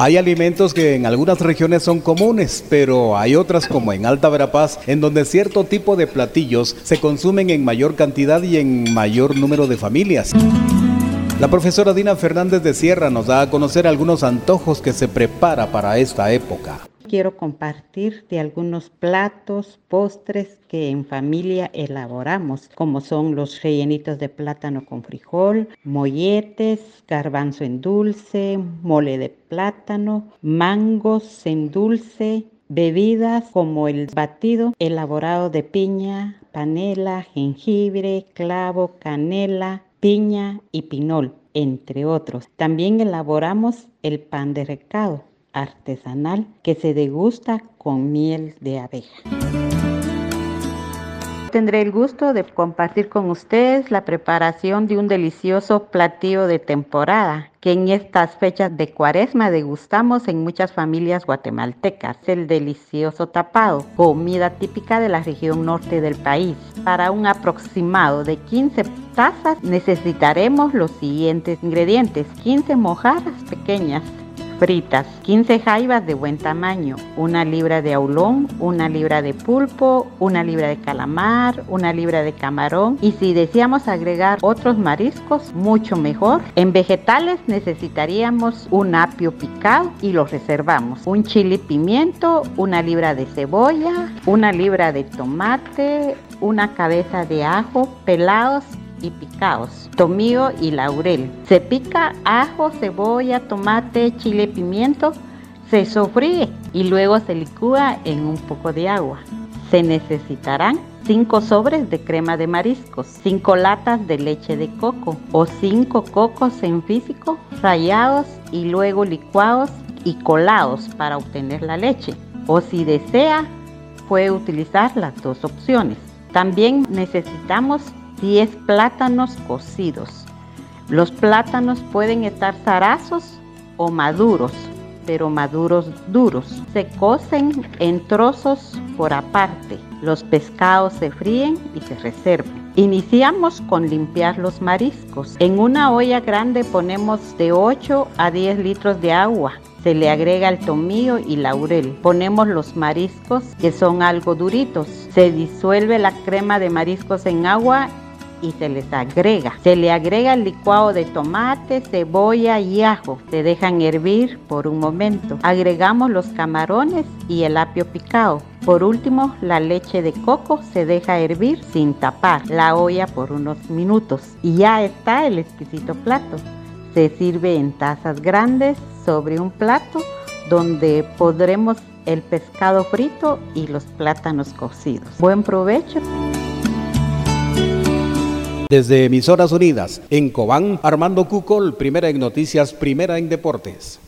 Hay alimentos que en algunas regiones son comunes, pero hay otras como en Alta Verapaz, en donde cierto tipo de platillos se consumen en mayor cantidad y en mayor número de familias. La profesora Dina Fernández de Sierra nos da a conocer algunos antojos que se prepara para esta época quiero compartir de algunos platos, postres que en familia elaboramos, como son los rellenitos de plátano con frijol, molletes, garbanzo en dulce, mole de plátano, mangos en dulce, bebidas como el batido elaborado de piña, panela, jengibre, clavo, canela, piña y pinol, entre otros. También elaboramos el pan de recado artesanal que se degusta con miel de abeja. Tendré el gusto de compartir con ustedes la preparación de un delicioso platillo de temporada que en estas fechas de cuaresma degustamos en muchas familias guatemaltecas. El delicioso tapado, comida típica de la región norte del país. Para un aproximado de 15 tazas necesitaremos los siguientes ingredientes. 15 mojarras pequeñas, fritas, 15 jaivas de buen tamaño, una libra de aulón, una libra de pulpo, una libra de calamar, una libra de camarón y si deseamos agregar otros mariscos, mucho mejor. En vegetales necesitaríamos un apio picado y lo reservamos, un chile pimiento, una libra de cebolla, una libra de tomate, una cabeza de ajo pelados y picados, tomillo y laurel. Se pica ajo, cebolla, tomate, chile, pimiento, se sofríe y luego se licúa en un poco de agua. Se necesitarán 5 sobres de crema de mariscos, 5 latas de leche de coco o 5 cocos en físico rallados y luego licuados y colados para obtener la leche. O si desea, puede utilizar las dos opciones. También necesitamos 10 plátanos cocidos. Los plátanos pueden estar zarazos o maduros, pero maduros duros. Se cocen en trozos por aparte. Los pescados se fríen y se reservan. Iniciamos con limpiar los mariscos. En una olla grande ponemos de 8 a 10 litros de agua. Se le agrega el tomillo y laurel. Ponemos los mariscos que son algo duritos. Se disuelve la crema de mariscos en agua y se les agrega. Se le agrega el licuado de tomate, cebolla y ajo. Se dejan hervir por un momento. Agregamos los camarones y el apio picado. Por último, la leche de coco se deja hervir sin tapar la olla por unos minutos. Y ya está el exquisito plato. Se sirve en tazas grandes sobre un plato donde podremos el pescado frito y los plátanos cocidos. Buen provecho. Desde Emisoras Unidas, en Cobán, Armando Cucol, primera en noticias, primera en deportes.